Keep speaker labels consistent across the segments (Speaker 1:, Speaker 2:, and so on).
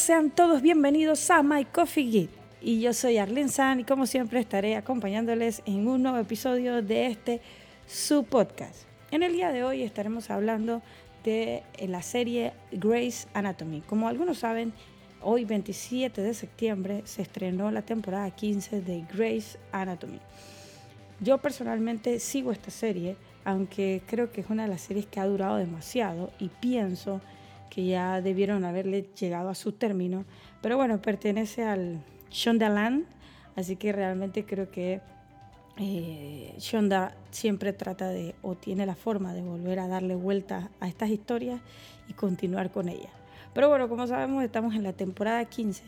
Speaker 1: Sean todos bienvenidos a My Coffee Git. Y yo soy Arlene San y como siempre estaré acompañándoles en un nuevo episodio de este su podcast. En el día de hoy estaremos hablando de la serie Grey's Anatomy. Como algunos saben, hoy 27 de septiembre se estrenó la temporada 15 de Grey's Anatomy. Yo personalmente sigo esta serie, aunque creo que es una de las series que ha durado demasiado y pienso que ya debieron haberle llegado a su término. Pero bueno, pertenece al Shondaland, así que realmente creo que eh, Shonda siempre trata de o tiene la forma de volver a darle vuelta a estas historias y continuar con ellas. Pero bueno, como sabemos, estamos en la temporada 15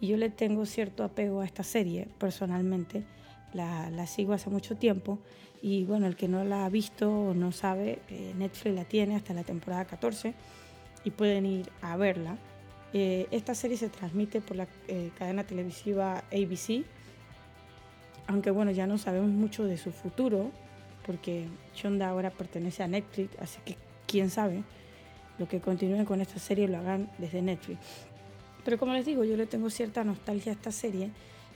Speaker 1: y yo le tengo cierto apego a esta serie personalmente. La, la sigo hace mucho tiempo y bueno, el que no la ha visto o no sabe, eh, Netflix la tiene hasta la temporada 14 y pueden ir a verla. Eh, esta serie se transmite por la eh, cadena televisiva ABC, aunque bueno, ya no sabemos mucho de su futuro, porque Shonda ahora pertenece a Netflix, así que quién sabe lo que continúen con esta serie lo hagan desde Netflix. Pero como les digo, yo le tengo cierta nostalgia a esta serie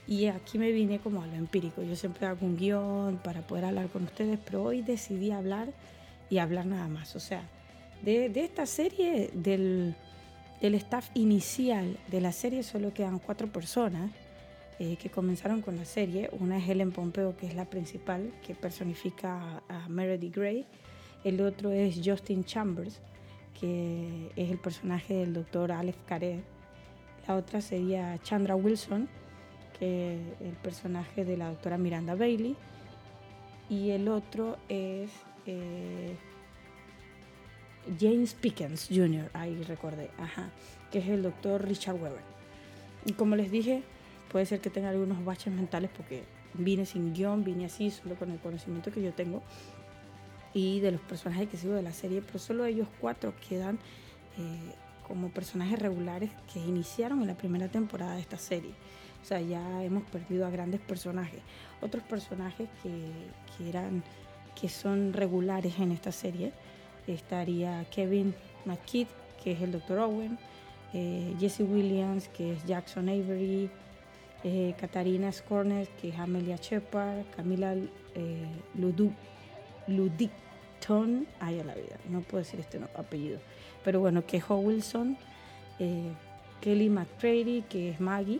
Speaker 1: y aquí me vine como a lo empírico. Yo siempre hago un guion para poder hablar con ustedes, pero hoy decidí hablar y hablar nada más. O sea, de, esta serie, del, staff inicial de la serie, solo quedan cuatro personas eh, que comenzaron con la serie. Una es Helen Pompeo, que es la principal, que personifica a, Meredith Grey. El otro es Justin Chambers, que es el personaje del doctor Aleph Karer. La otra sería Chandra Wilson, que es el personaje de la doctora Miranda Bailey. Y el otro es eh, James Pickens Jr., ahí recordé, ajá, que es el doctor Richard Weber. Y como les dije, puede ser que tenga algunos baches mentales porque vine sin guion, vine así, solo con el conocimiento que yo tengo y de los personajes que sigo de la serie, pero solo ellos cuatro quedan eh, como personajes regulares que iniciaron en la primera temporada de esta serie. O sea, ya hemos perdido a grandes personajes. Otros personajes que, que eran, que son regulares en esta serie estaría Kevin McKidd, que es el Dr. Owen, eh, Jesse Williams, que es Jackson Avery, eh, Katarina Scornet, que es Amelia Shepard, Camila eh, Ludicton, ay a la vida, no puedo decir este apellido, pero bueno, que es Wilson, eh, Kelly McCready, que es Maggie,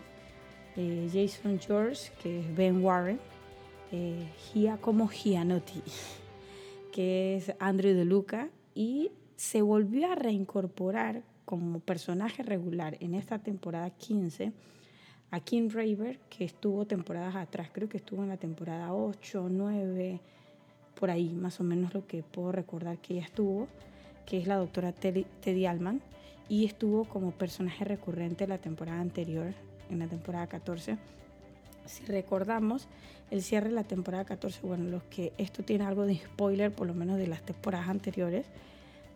Speaker 1: Jason George, que es Ben Warren, Gia como Gianotti, que es Andrew De Luca, y se volvió a reincorporar como personaje regular en esta temporada 15 a Kim Raver, que estuvo temporadas atrás, creo que estuvo en la temporada 8, 9, por ahí más o menos lo que puedo recordar que ella estuvo, que es la doctora Teddy Allman, y estuvo como personaje recurrente en la temporada anterior, en la temporada 14. Si recordamos el cierre de la temporada 14, bueno, los que esto tiene algo de spoiler, por lo menos de las temporadas anteriores,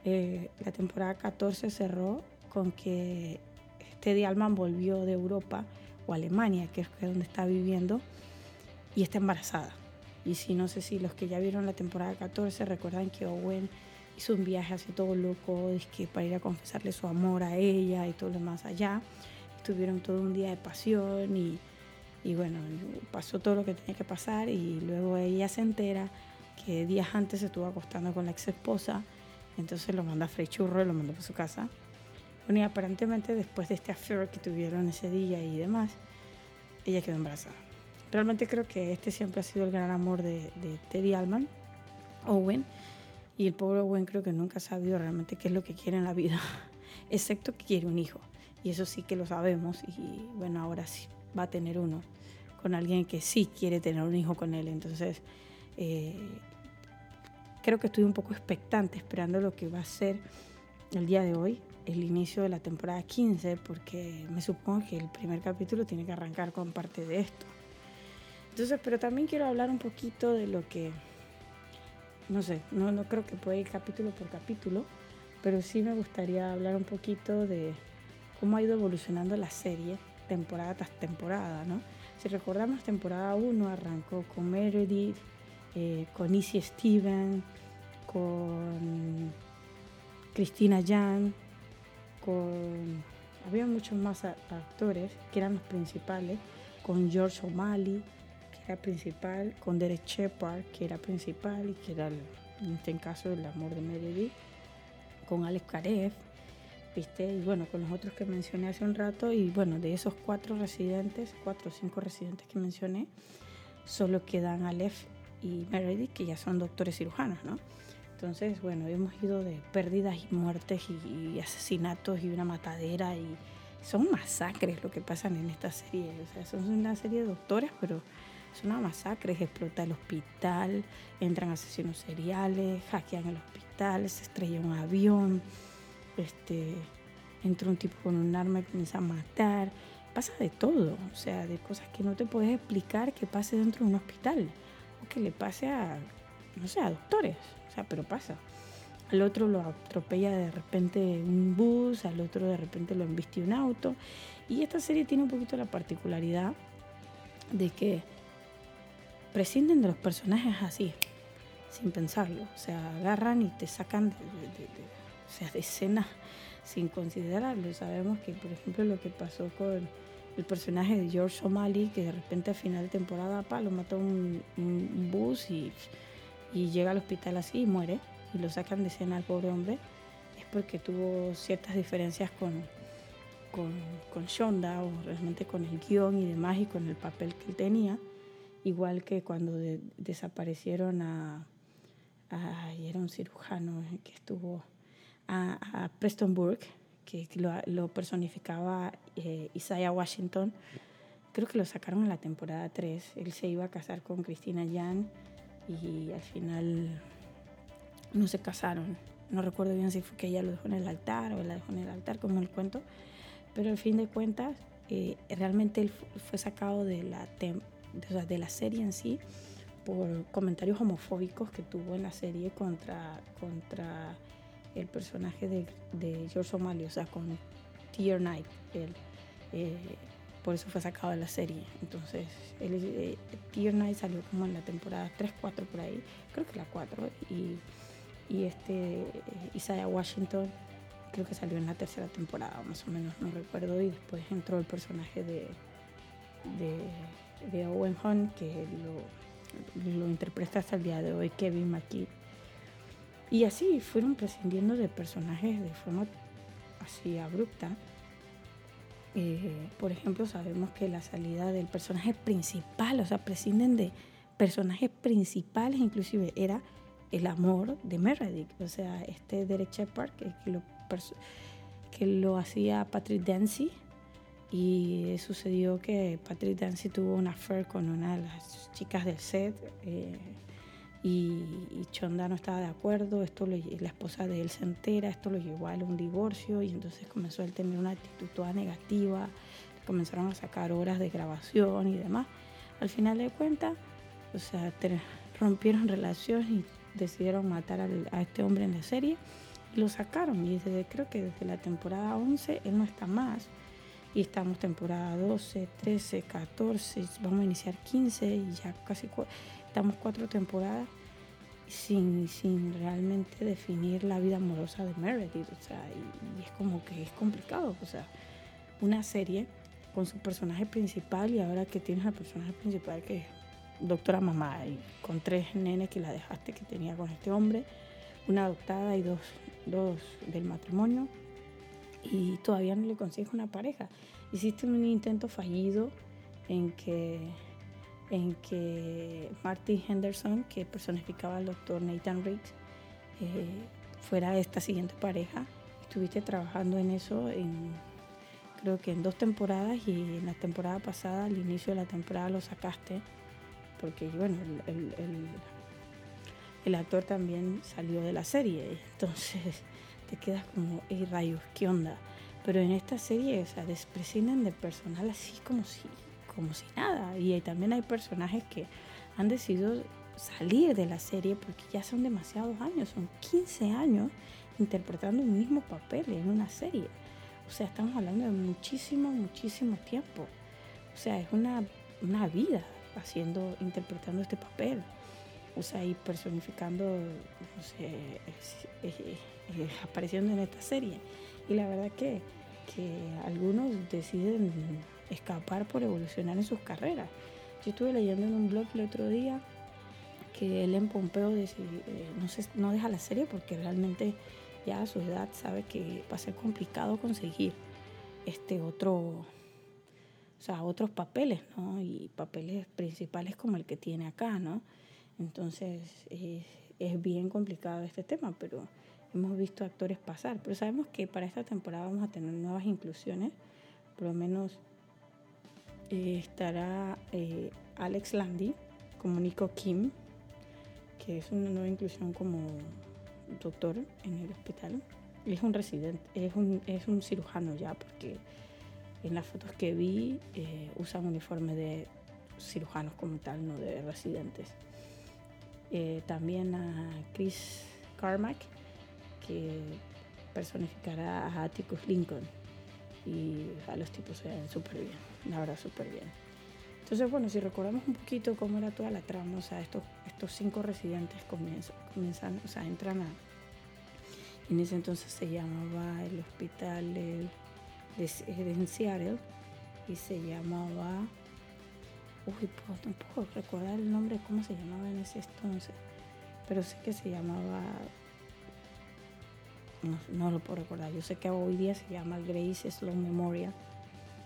Speaker 1: eh, la temporada 14 cerró con que Teddy Alman volvió de Europa o Alemania, que es donde está viviendo, y está embarazada. Y si no sé si los que ya vieron la temporada 14 recuerdan que Owen hizo un viaje así todo loco, es que para ir a confesarle su amor a ella y todo lo más allá. Estuvieron todo un día de pasión y, y bueno, pasó todo lo que tenía que pasar y luego ella se entera que días antes se estuvo acostando con la ex esposa entonces lo manda a Frey Churro y lo manda para su casa. Bueno, y aparentemente después de este affair que tuvieron ese día y demás, ella quedó embarazada. Realmente creo que este siempre ha sido el gran amor de, Teddy Allman, Owen, y el pobre Owen creo que nunca ha sabido realmente qué es lo que quiere en la vida, excepto que quiere un hijo. Y eso sí que lo sabemos y bueno, ahora sí va a tener uno con alguien que sí quiere tener un hijo con él. Entonces, eh, creo que estoy un poco expectante esperando lo que va a ser el día de hoy, el inicio de la temporada 15, porque me supongo que el primer capítulo tiene que arrancar con parte de esto. Entonces, pero también quiero hablar un poquito de lo que, no sé, no, no creo que pueda ir capítulo por capítulo, pero sí me gustaría hablar un poquito de cómo ha ido evolucionando la serie temporada tras temporada, ¿no? Si recordamos, temporada 1 arrancó con Meredith, eh, con Izzy Steven, con Cristina Jan, con había muchos más actores que eran los principales, con George O'Malley, que era principal, con Derek Shepard, que era principal y que era, en este caso, el amor de Meredith, con Alex Karev, ¿viste? Y bueno, con los otros que mencioné hace un rato, y bueno, de esos cuatro residentes, cuatro o cinco residentes que mencioné, solo quedan Aleph y Meredith, que ya son doctores cirujanos, ¿no? Entonces, bueno, hemos ido de pérdidas y muertes y, asesinatos y una matadera y son masacres lo que pasan en esta serie. O sea, son una serie de doctores, pero son una masacres. Explota el hospital, entran asesinos seriales, hackean el hospital, se estrella un avión, este, entra un tipo con un arma y comienza a matar. Pasa de todo, o sea, de cosas que no te puedes explicar que pase dentro de un hospital o que le pase a, no sé, a doctores. O sea, pero pasa. Al otro lo atropella de repente un bus, al otro de repente lo embiste un auto. Y esta serie tiene un poquito la particularidad de que prescinden de los personajes así, sin pensarlo. O sea, agarran y te sacan de, sea, de escenas sin considerarlo. Sabemos que, por ejemplo, lo que pasó con el personaje de George O'Malley, que de repente a final de temporada pa, lo mató un, un bus y y llega al hospital así y muere y lo sacan de escena al pobre hombre, es porque tuvo ciertas diferencias con, con, con Shonda o realmente con el guion y demás y con el papel que él tenía. Igual que cuando desaparecieron a, a, era un cirujano que estuvo, a, Preston Burke, que lo, personificaba eh, Isaiah Washington. Creo que lo sacaron en la temporada 3. Él se iba a casar con Cristina Jan y al final no se casaron. No recuerdo bien si fue que ella lo dejó en el altar o él la dejó en el altar, como el cuento, pero al fin de cuentas, eh, realmente él fue sacado de la, de, la serie en sí por comentarios homofóbicos que tuvo en la serie contra el personaje de, George O'Malley, o sea, con Tier Knight. Él, eh, por eso fue sacado de la serie. Entonces, el, eh, Tier Night salió como en la temporada 3, 4 por ahí, creo que la 4, y, y este eh, Isaiah Washington creo que salió en la tercera temporada, más o menos, no recuerdo, y después entró el personaje de, de, Owen Hunt, que lo, lo interpreta hasta el día de hoy Kevin McKee. Y así fueron prescindiendo de personajes de forma así abrupta eh, por ejemplo, sabemos que la salida del personaje principal, o sea, prescinden de personajes principales, inclusive era el amor de Meredith, o sea, este Derek Shepard, que, que, lo, que lo hacía Patrick Dancy, y sucedió que Patrick Dancy tuvo una affair con una de las chicas del set. Eh, y, Chonda no estaba de acuerdo, esto la esposa de él se entera, esto lo llevó a un divorcio y entonces comenzó a tener una actitud toda negativa, comenzaron a sacar horas de grabación y demás. Al final de cuentas, o sea, rompieron relaciones y decidieron matar a este hombre en la serie y lo sacaron y desde, creo que desde la temporada 11 él no está más y estamos temporada 12, 13, 14, vamos a iniciar 15 y ya casi estamos cuatro temporadas sin, sin realmente definir la vida amorosa de Meredith, o sea, y, es como que es complicado, o sea, una serie con su personaje principal y ahora que tienes al personaje principal que es doctora mamá y con tres nenes que la dejaste que tenía con este hombre, una adoptada y dos, dos del matrimonio y todavía no le consigues una pareja. Hiciste un intento fallido en que en que Marty Henderson, que personificaba al doctor Nathan Riggs, eh, fuera esta siguiente pareja. Estuviste trabajando en eso en, creo que en dos temporadas y en la temporada pasada, al inicio de la temporada lo sacaste, porque bueno, el, el, actor también salió de la serie, entonces te quedas como, hey rayos, ¿qué onda? Pero en esta serie, o sea, desprescinden de personal así como si como si nada. Y también hay personajes que han decidido salir de la serie porque ya son demasiados años, son 15 años interpretando un mismo papel en una serie. O sea, estamos hablando de muchísimo, muchísimo tiempo. O sea, es una, una vida haciendo, interpretando este papel. O sea, y personificando, no sé, apareciendo en esta serie. Y la verdad que que algunos deciden escapar por evolucionar en sus carreras. Yo estuve leyendo en un blog el otro día que él en Pompeo eh, no, no deja la serie porque realmente ya a su edad sabe que va a ser complicado conseguir este otro, o sea, otros papeles, ¿no? Y papeles principales como el que tiene acá, ¿no? Entonces es bien complicado este tema, pero hemos visto actores pasar. Pero sabemos que para esta temporada vamos a tener nuevas inclusiones, por lo menos eh, estará eh, Alex Landy como Nico Kim, que es una nueva inclusión como doctor en el hospital. Es un residente, es un, es un cirujano ya, porque en las fotos que vi eh, usan uniforme de cirujanos como tal, no de residentes. Eh, también a Chris Carmack, que personificará a Atticus Lincoln. Y a los tipos se ven súper bien, la verdad, súper bien. Entonces, bueno, si recordamos un poquito cómo era toda la trama, o sea, estos, estos cinco residentes comienzan, comienzan o sea, entran a, en ese entonces se llamaba el hospital de, de, Seattle y se llamaba. Uy, pues, no puedo recordar el nombre, cómo se llamaba en ese entonces. Pero sé que se llamaba. No, lo puedo recordar. Yo sé que hoy día se llama Grace Sloan Memorial.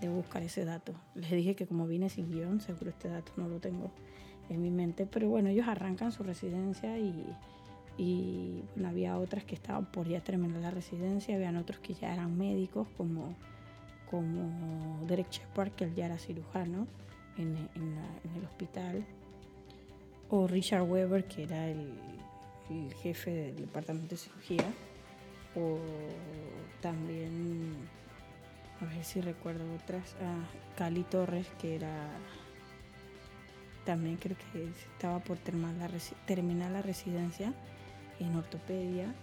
Speaker 1: De buscar ese dato. Les dije que como vine sin guion, seguro este dato no lo tengo en mi mente. Pero bueno, ellos arrancan su residencia y y había otras que estaban por ya terminar la residencia, habían otros que ya eran médicos como, como Derek Shepard, que él ya era cirujano en, el hospital, o Richard Weber, que era el, jefe del departamento de cirugía, o también, a ver si recuerdo otras, Cali Torres, que era también creo que estaba por terminar la, terminar la residencia en ortopedia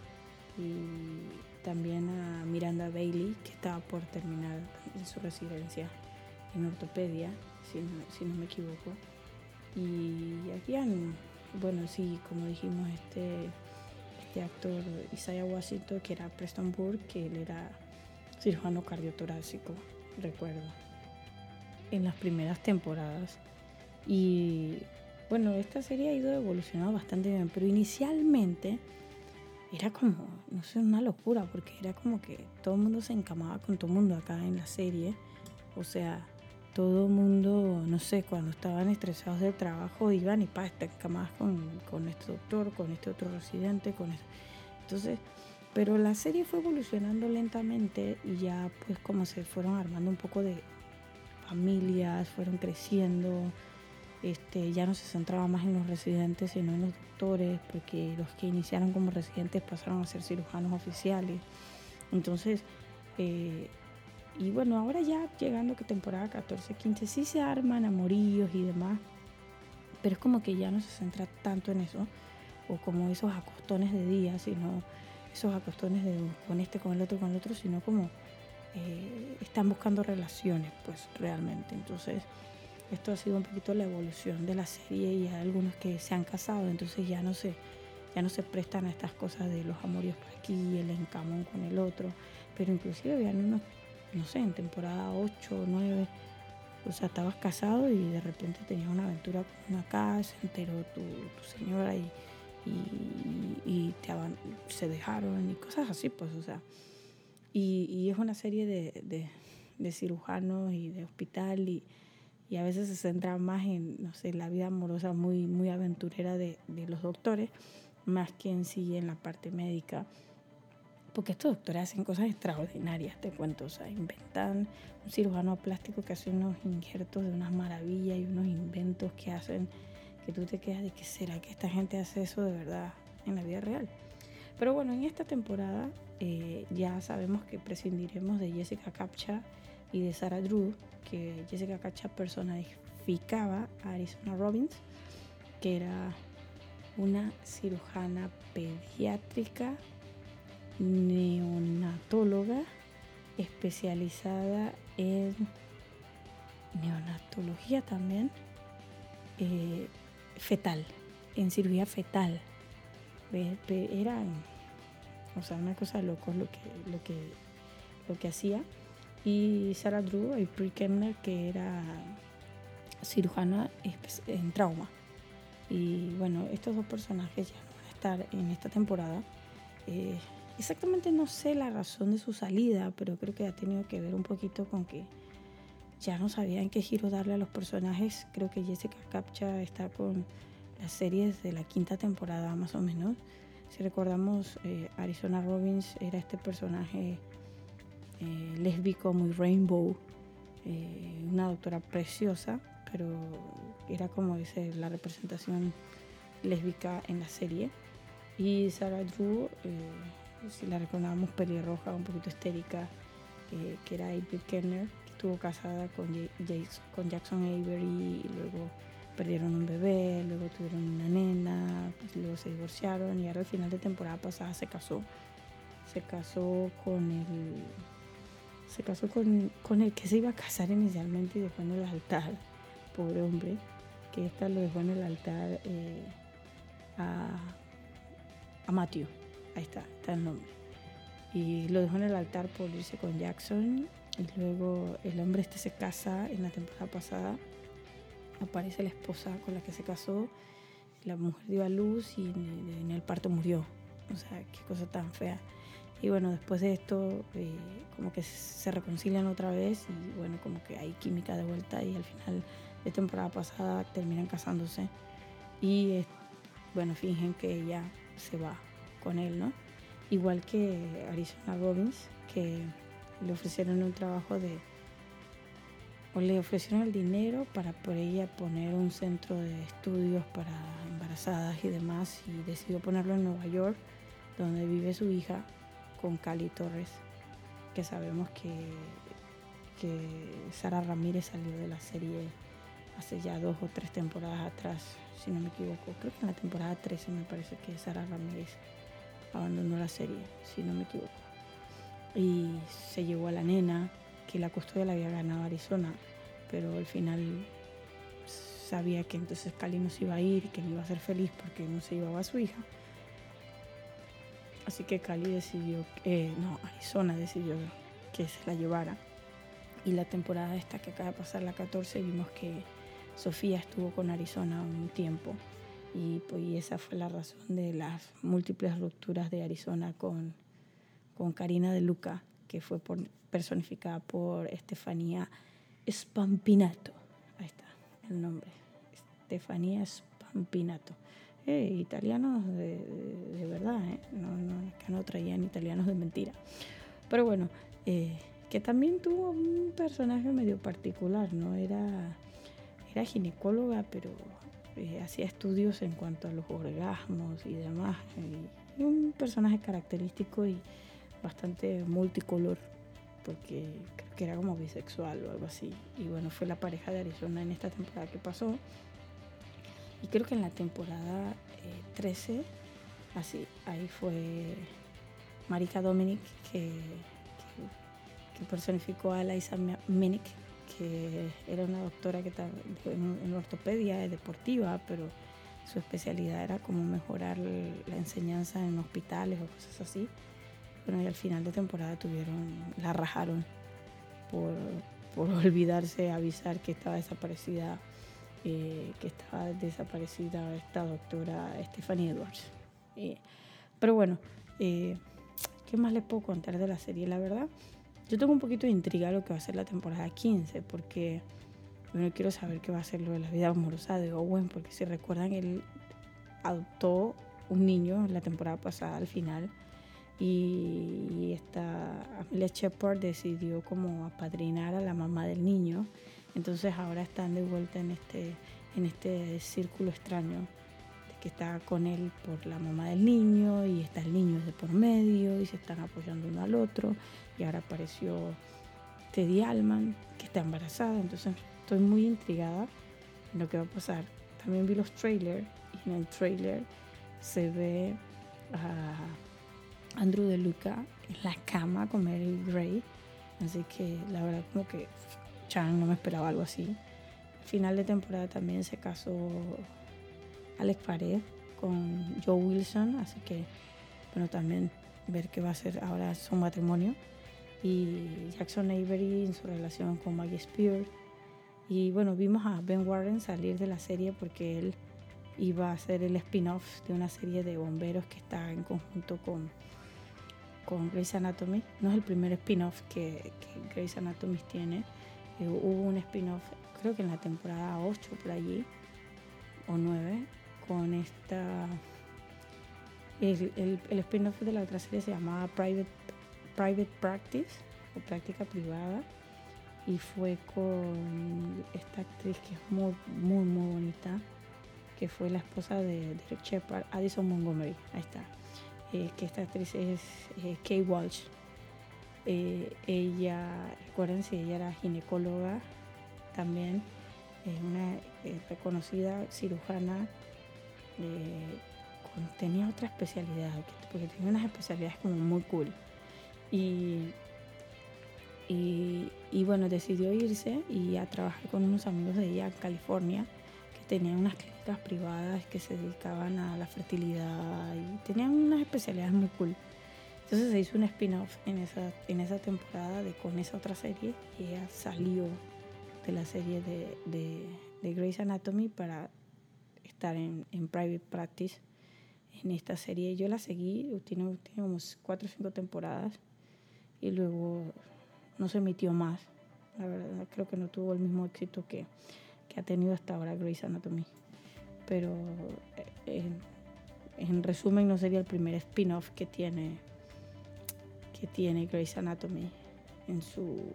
Speaker 1: y también a Miranda Bailey, que estaba por terminar su residencia en ortopedia, si no, me equivoco. Y aquí han, bueno, sí, como dijimos, este, este actor Isaiah Washington, que era Preston Burke, que él era cirujano cardiotorácico, recuerdo, en las primeras temporadas. Y bueno, esta serie ha ido evolucionando bastante bien, pero inicialmente era como, no sé, una locura, porque era como que todo el mundo se encamaba con todo el mundo acá en la serie. O sea, todo el mundo, no sé, cuando estaban estresados del trabajo, iban y pa, te encamabas con, con este doctor, con este otro residente, con este. Entonces, pero la serie fue evolucionando lentamente y ya pues como se fueron armando un poco de familias, fueron creciendo este, ya no se centraba más en los residentes, sino en los doctores, porque los que iniciaron como residentes pasaron a ser cirujanos oficiales. Entonces, eh, y bueno, ahora ya llegando que temporada 14, 15, sí se arman amoríos y demás, pero es como que ya no se centra tanto en eso, o como esos acostones de día, sino esos acostones de con este, con el otro, con el otro, sino como eh, están buscando relaciones, pues realmente. Entonces, esto ha sido un poquito la evolución de la serie y hay algunos que se han casado, entonces ya no se, ya no se prestan a estas cosas de los amorios por aquí, el encamón con el otro, pero inclusive habían unos, no sé, en temporada 8 o 9, o sea, estabas casado y de repente tenías una aventura con una casa, enteró tu, señora y, y, se dejaron y cosas así, pues, o sea, y, es una serie de, de, de cirujanos y de hospital y y a veces se centra más en, no sé, la vida amorosa muy, muy aventurera de, de los doctores, más que en sí en la parte médica. Porque estos doctores hacen cosas extraordinarias, te cuento, o sea, inventan un cirujano plástico que hace unos injertos de unas maravillas y unos inventos que hacen que tú te quedas de que será que esta gente hace eso de verdad en la vida real. Pero bueno, en esta temporada eh, ya sabemos que prescindiremos de Jessica Capcha y de Sarah Drew que Jessica Cacha personificaba a Arizona Robbins, que era una cirujana pediátrica, neonatóloga, especializada en neonatología también, eh, fetal, en cirugía fetal. Era, o sea, una cosa loco lo que, lo que, lo que hacía y Sarah Drew, April Kemner, que era cirujana en trauma. Y bueno, estos dos personajes ya no van a estar en esta temporada. Eh, exactamente no sé la razón de su salida, pero creo que ha tenido que ver un poquito con que ya no sabían qué giro darle a los personajes. Creo que Jessica Capcha está con las series de la quinta temporada más o menos. Si recordamos, eh, Arizona Robbins era este personaje eh, lésbico, muy rainbow, eh, una doctora preciosa, pero era como dice la representación lésbica en la serie. Y Sarah Drew, si la recordamos, pelirroja, un poquito histérica, que era April Kenner, que estuvo casada con, Jackson Avery luego perdieron un bebé, luego tuvieron una nena, pues luego se divorciaron y ahora al final de temporada pasada se casó. Se casó con el. Se casó con, con el que se iba a casar inicialmente y dejó en el altar. Pobre hombre. Que esta lo dejó en el altar eh, a, a Matthew. Ahí está, está el nombre. Y lo dejó en el altar por irse con Jackson. Y luego el hombre este se casa en la temporada pasada aparece la esposa con la que se casó, la mujer dio a luz y en el parto murió. O sea, qué cosa tan fea. Y bueno, después de esto, eh, como que se reconcilian otra vez y bueno, como que hay química de vuelta y al final de temporada pasada terminan casándose. Y bueno, fingen que ella se va con él, ¿no? Igual que Arizona Robbins, que le ofrecieron un trabajo de o le ofrecieron el dinero para por ella poner un centro de estudios para embarazadas y demás y decidió ponerlo en Nueva York, donde vive su hija con Cali Torres, que sabemos que, que Sara Ramírez salió de la serie hace ya dos o tres temporadas atrás, si no me equivoco. Creo que en la temporada 13 me parece que Sara Ramírez abandonó la serie, si no me equivoco. Y se llevó a la nena, que la custodia la había ganado Arizona, pero al final sabía que entonces Cali no se iba a ir y que no iba a ser feliz porque no se llevaba a su hija. Así que Cali decidió, eh, no, Arizona decidió que se la llevara. Y la temporada esta que acaba de pasar, la 14, vimos que Sofía estuvo con Arizona un tiempo. Y, pues, esa fue la razón de las múltiples rupturas de Arizona con, con Karina de Luca, que fue por, personificada por Estefanía Spampinato. Ahí está el nombre. Estefanía Spampinato. Eh, italianos de, verdad, eh. no, no, no traían italianos de mentira. Pero bueno, eh, que también tuvo un personaje medio particular, ¿no? Era, era ginecóloga, pero eh, hacía estudios en cuanto a los orgasmos y demás. y un personaje característico y bastante multicolor porque creo que era como bisexual o algo así. Y bueno, fue la pareja de Arizona en esta temporada que pasó. Y creo que en la temporada 13, eh, así, ahí fue Marika Dominic que, que, personificó a Liza Minnick, que era una doctora que estaba en, en ortopedia deportiva, pero su especialidad era como mejorar la enseñanza en hospitales o cosas así. Bueno, y al final de temporada tuvieron, la rajaron por, por olvidarse avisar que estaba desaparecida, eh, que estaba desaparecida esta doctora Stephanie Edwards. Eh, pero bueno, eh, ¿qué más les puedo contar de la serie? La verdad, yo tengo un poquito de intriga lo que va a ser la temporada 15, porque bueno, quiero saber qué va a ser lo de la vida amorosa de Owen, porque si recuerdan, él adoptó un niño la temporada pasada al final y esta Amelia Shepard decidió como apadrinar a la mamá del niño. Entonces ahora están de vuelta en este, en este círculo extraño que está con él por la mamá del niño y está el niño de por medio y se están apoyando uno al otro. Y ahora apareció Teddy Alman que está embarazada. Entonces estoy muy intrigada en lo que va a pasar. También vi los trailers y en el trailer se ve a Andrew de Luca en la cama con Mary Gray. Así que la verdad como que Chan no me esperaba algo así. Final de temporada también se casó Alex Pared con Joe Wilson, así que bueno también ver qué va a ser ahora su matrimonio. y Jackson Avery en su relación con Maggie Spears. Y bueno, vimos a Ben Warren salir de la serie porque él iba a ser el spin-off de una serie de bomberos que está en conjunto con, con Grey's Anatomy. No es el primer spin-off que, que Grey's Anatomy tiene. Eh, hubo un spin-off, creo que en la temporada 8 por allí, o 9, con esta... El, el, spin-off de la otra serie se llamaba Private, Private Practice o práctica privada y fue con esta actriz que es muy, muy, muy bonita, que fue la esposa de Derek Shepard, Addison Montgomery, ahí está, eh, que esta actriz es eh, Kay Walsh. Eh, ella, si ella era ginecóloga también, una reconocida cirujana, tenía otra especialidad, porque tenía unas especialidades como muy cool. Y y, bueno, decidió irse y a trabajar con unos amigos de ella en California, tenían unas clínicas privadas que se dedicaban a la fertilidad y tenían unas especialidades muy cool. Entonces se hizo un spin-off en esa, en esa temporada de, con esa otra serie y ella salió de la serie de, de, de Grey's Anatomy para estar en, en, Private Practice en esta serie. Yo la seguí, tiene, tiene como cuatro o cinco temporadas y luego no se emitió más. La verdad, creo que no tuvo el mismo éxito que, ha tenido hasta ahora Grey's Anatomy. Pero eh, en, resumen, no sería el primer spin-off que tiene, que tiene Grey's Anatomy en su,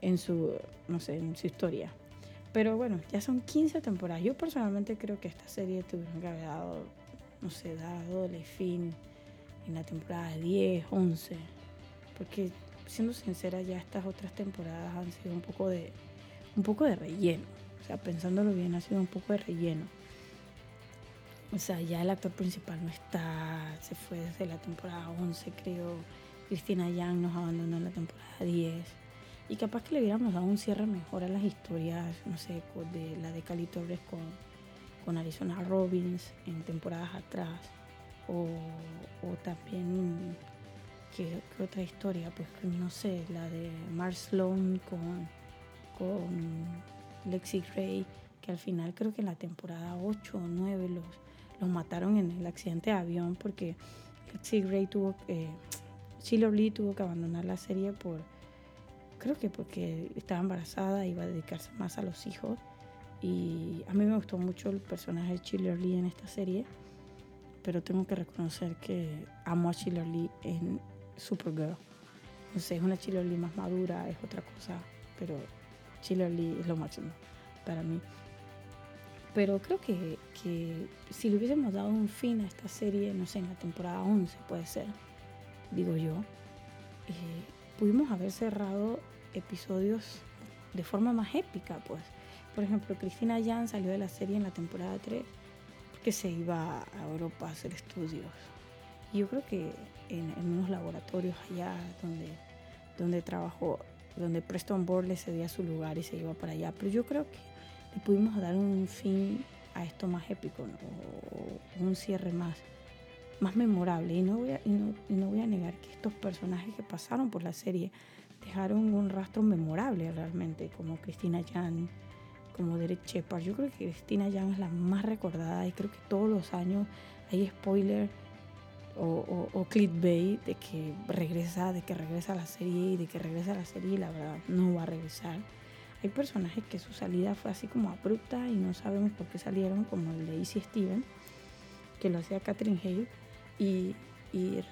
Speaker 1: en su, no sé, en su historia. Pero bueno, ya son 15 temporadas. Yo personalmente creo que esta serie tuvieron que haber dado, no sé, dado el fin en la temporada 10, 11. Porque siendo sincera, ya estas otras temporadas han sido un poco de, un poco de relleno. O sea, pensándolo bien, ha sido un poco de relleno. O sea, ya el actor principal no está, se fue desde la temporada 11, creo. Cristina Yang nos abandonó en la temporada 10. Y capaz que le hubiéramos dado un cierre mejor a las historias, no sé, de la de Cali Torres con, con Arizona Robbins en temporadas atrás. O, o también ¿Qué, otra historia? Pues no sé, la de Mark Sloan con, con Lexi Gray, que al final creo que en la temporada 8 o 9 los, los mataron en el accidente de avión porque Lexi Gray tuvo que, Sheila Lee tuvo que abandonar la serie por, creo que porque estaba embarazada, iba a dedicarse más a los hijos. Y a mí me gustó mucho el personaje de Sheila Lee en esta serie, pero tengo que reconocer que amo a Sheila Lee en Supergirl. No sé, es una Chiloli más madura, es otra cosa, pero Chiloli es lo máximo para mí. Pero creo que, que, si le hubiésemos dado un fin a esta serie, no sé, en la temporada 11 puede ser, digo yo, eh, pudimos haber cerrado episodios de forma más épica, pues. Por ejemplo, Cristina Jan salió de la serie en la temporada 3 porque se iba a Europa a hacer estudios. Y yo creo que en, unos laboratorios allá donde, donde trabajó, donde Preston Board le cedía su lugar y se iba para allá. Pero yo creo que le pudimos dar un fin a esto más épico, o un cierre más, más memorable. Y no, voy a, y no, no voy a negar que estos personajes que pasaron por la serie dejaron un rastro memorable realmente, como Cristina Jan, como Derek Shepard. Yo creo que Cristina Jan es la más recordada y creo que todos los años hay spoilers o, o, clickbait de que regresa, de que regresa a la serie y de que regresa a la serie la verdad no va a regresar. Hay personajes que su salida fue así como abrupta y no sabemos por qué salieron, como el de Easy Steven, que lo hacía Catherine Hale, y, y,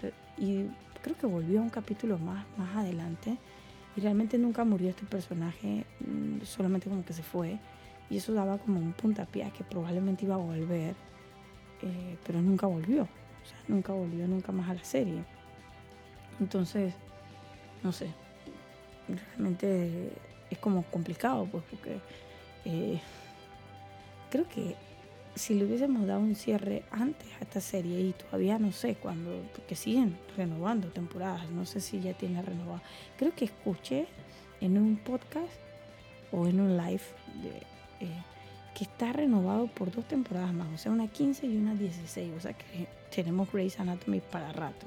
Speaker 1: creo que volvió a un capítulo más, más adelante y realmente nunca murió este personaje, mm, solamente como que se fue y eso daba como un puntapié que probablemente iba a volver, eh, pero nunca volvió. Nunca volvió nunca más a la serie. Entonces, no sé, realmente es como complicado, pues, porque eh, creo que si le hubiésemos dado un cierre antes a esta serie y todavía no sé cuándo, porque siguen renovando temporadas, no sé si ya tiene renovado. Creo que escuché en un podcast o en un live eh, que está renovado por dos temporadas más, o sea, una 15 y una 16, o sea que tenemos Grey's Anatomy para rato.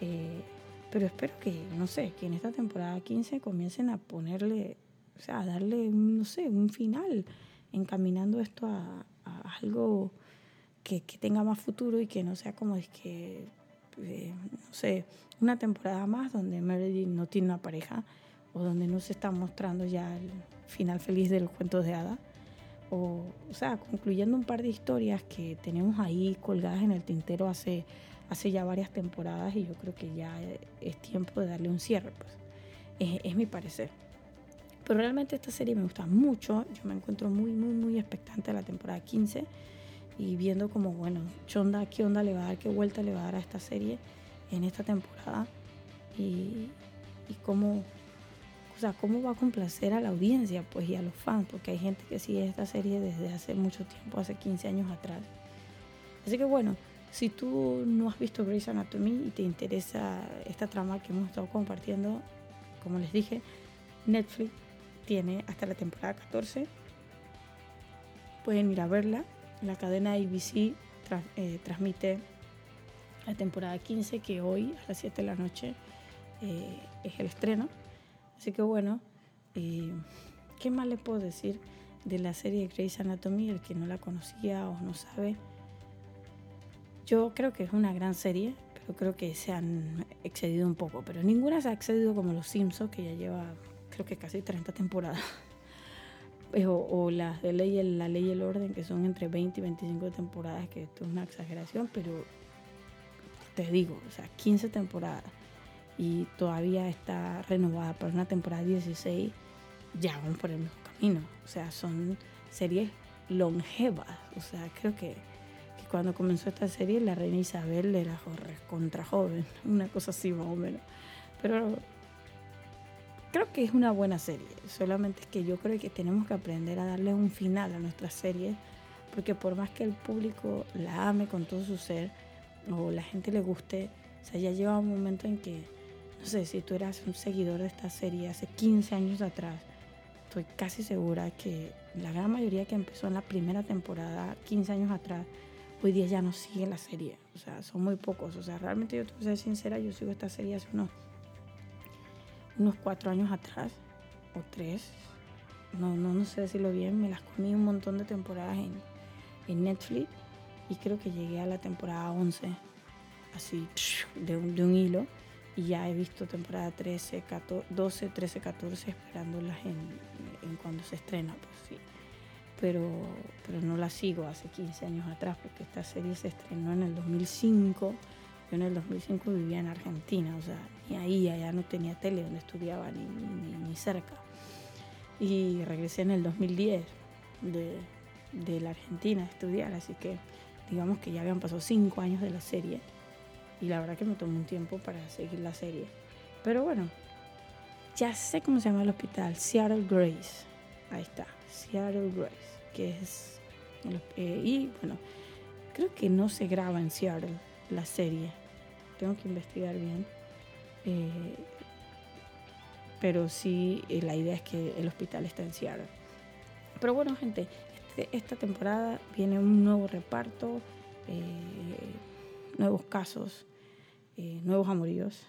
Speaker 1: Eh, Pero espero que, no sé, que en esta temporada 15 comiencen a ponerle, o sea, a darle, no sé, un final, encaminando esto a, algo que, que, tenga más futuro y que no sea como es que, eh, no sé, una temporada más donde Meredith no tiene una pareja o donde no se está mostrando ya el final feliz de los cuentos de hadas. O, o sea, concluyendo un par de historias que tenemos ahí colgadas en el tintero hace hace ya varias temporadas y yo creo que ya es tiempo de darle un cierre, pues. Es, mi parecer. Pero realmente esta serie me gusta mucho, yo me encuentro muy, muy, muy expectante a la temporada 15 y viendo como, bueno, ¿qué onda, qué onda le va a dar, qué vuelta le va a dar a esta serie en esta temporada y, y cómo, o sea, cómo va a complacer a la audiencia, pues, y a los fans, porque hay gente que sigue esta serie desde hace mucho tiempo, hace 15 años atrás. Así que bueno, si tú no has visto Grey's Anatomy y te interesa esta trama que hemos estado compartiendo, como les dije, Netflix tiene hasta la temporada 14. Pueden ir a verla. La cadena ABC eh, transmite la temporada 15, que hoy a las 7 de la noche eh, es el estreno. Así que bueno, eh, ¿qué más les puedo decir de la serie Grey's Anatomy? El que no la conocía o no sabe yo creo que es una gran serie, pero creo que se han excedido un poco. Pero ninguna se ha excedido como Los Simpsons, que ya lleva creo que casi 30 temporadas. O, o, las de ley, la ley y el orden, que son entre 20 y 25 temporadas, que esto es una exageración, pero te digo, o sea, 15 temporadas y todavía está renovada para una temporada 16, ya vamos por el mismo camino. O sea, son series longevas. O sea, creo que cuando comenzó esta serie la reina Isabel era contra joven, una cosa así más o menos. Pero creo que es una buena serie, solamente es que yo creo que tenemos que aprender a darle un final a nuestras series, porque por más que el público la ame con todo su ser, o la gente le guste, o sea, ya lleva un momento en que, no sé, si tú eras un seguidor de esta serie hace 15 años atrás, estoy casi segura que la gran mayoría que empezó en la primera temporada, 15 años atrás, hoy día ya no sigue la serie. O sea, son muy pocos. O sea, realmente yo te voy a ser sincera, yo sigo esta serie hace unos, unos cuatro años atrás, o tres. No, no, no sé decirlo bien, me las comí un montón de temporadas en, en Netflix y creo que llegué a la temporada 11, así, de un, de un hilo. Y ya he visto temporada 13, 14, 12, 13, 14 esperándolas en, en cuando se estrena. Pues sí pero, pero no la sigo hace 15 años atrás, porque esta serie se estrenó en el 2005. Yo en el 2005 vivía en Argentina, o sea, ni ahí, allá no tenía tele donde estudiaba, ni, ni, ni cerca. Y regresé en el 2010 de, de la Argentina a estudiar, así que digamos que ya habían pasado 5 años de la serie. Y la verdad que me tomó un tiempo para seguir la serie. Pero bueno, ya sé cómo se llama el hospital, Seattle Grace. Ahí está, Seattle Grace que es... Eh, y bueno, creo que no se graba en Seattle la serie. Tengo que investigar bien. Eh, pero sí, eh, la idea es que el hospital está en Seattle. Pero bueno, gente, este, esta temporada viene un nuevo reparto, nuevos casos, nuevos amoríos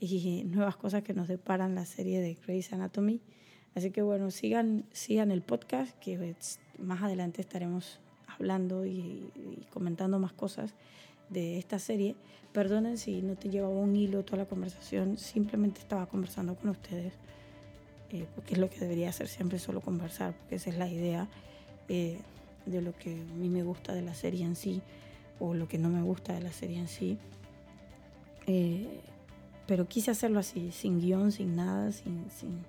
Speaker 1: y nuevas cosas que nos deparan la serie de Grey's Anatomy. Así que bueno, sigan, sigan el podcast, que más adelante estaremos hablando y, comentando más cosas de esta serie. Perdonen si no te llevaba un hilo toda la conversación, simplemente estaba conversando con ustedes, eh, porque es lo que debería hacer siempre, solo conversar, porque esa es la idea eh, de lo que a mí me gusta de la serie en sí, o lo que no me gusta de la serie en sí. Eh, pero quise hacerlo así, sin guion, sin nada, sin, sin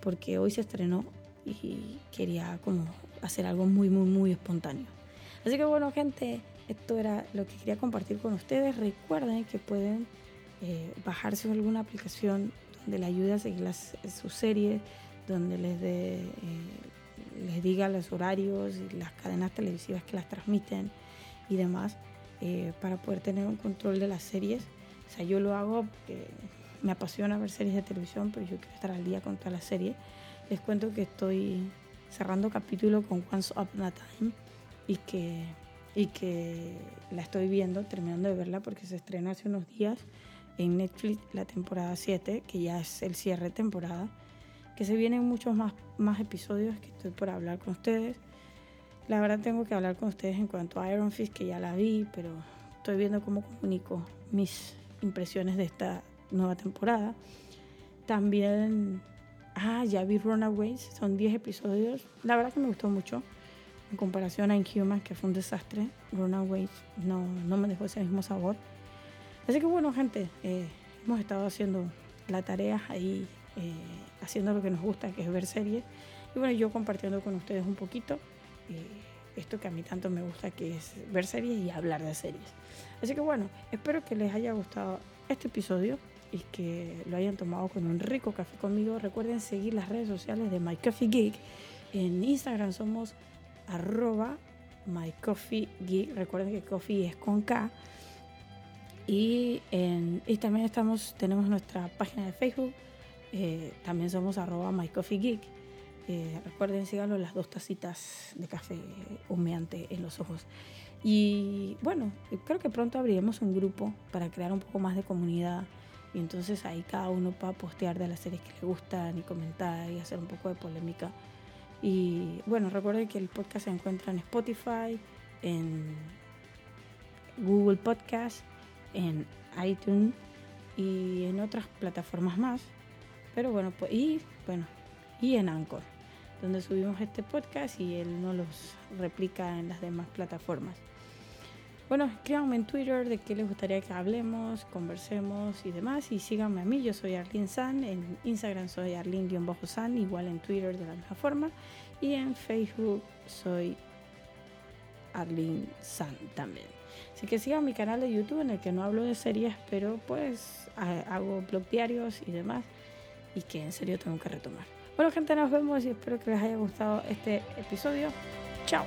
Speaker 1: porque hoy se estrenó y quería como hacer algo muy, muy, muy espontáneo. Así que bueno, gente, esto era lo que quería compartir con ustedes. Recuerden que pueden eh, bajarse alguna aplicación donde les ayude a seguir las, sus series, donde les, de, eh, les diga los horarios y las cadenas televisivas que las transmiten y demás, eh, para poder tener un control de las series. O sea, yo lo hago porque me apasiona ver series de televisión, pero yo quiero estar al día con toda la serie. Les cuento que estoy cerrando capítulo con Once Upon a Time y que, y que la estoy viendo, terminando de verla porque se estrenó hace unos días en Netflix la temporada 7, que ya es el cierre de temporada, que se vienen muchos más, más episodios que estoy por hablar con ustedes. La verdad tengo que hablar con ustedes en cuanto a Iron Fist, que ya la vi, pero estoy viendo cómo comunico mis impresiones de esta nueva temporada. También, ah, ya vi Runaways, son 10 episodios. La verdad que me gustó mucho en comparación a Inhuman, que fue un desastre. Runaways no, no me dejó ese mismo sabor. Así que bueno, gente, eh, hemos estado haciendo la tarea ahí, eh, haciendo lo que nos gusta, que es ver series. Y bueno, yo compartiendo con ustedes un poquito esto que a mí tanto me gusta, que es ver series y hablar de series. Así que bueno, espero que les haya gustado este episodio y que lo hayan tomado con un rico café conmigo. Recuerden seguir las redes sociales de My Coffee Geek. En Instagram somos arroba My Coffee Geek. Recuerden que coffee es con K. Y, en, y también estamos, tenemos nuestra página de Facebook. Eh, también somos arroba My Coffee Geek. Eh, recuerden, síganlo las dos tacitas de café humeante en los ojos. Y bueno, creo que pronto abriremos un grupo para crear un poco más de comunidad. Y entonces ahí cada uno va a postear de las series que le gustan y comentar y hacer un poco de polémica. Y bueno, recuerden que el podcast se encuentra en Spotify, en Google Podcast, en iTunes y en otras plataformas más. Pero bueno, pues, y bueno, y en Anchor, donde subimos este podcast y él no los replica en las demás plataformas. Bueno, escríbanme en Twitter de qué les gustaría que hablemos, conversemos y demás. Y síganme a mí, yo soy Arlene San. En Instagram soy Arlene-San, igual en Twitter de la misma forma. Y en Facebook soy Arlene San también. Así que sigan mi canal de YouTube en el que no hablo de series, pero pues hago blog diarios y demás. Y que en serio tengo que retomar. Bueno, gente, nos vemos y espero que les haya gustado este episodio. Chao.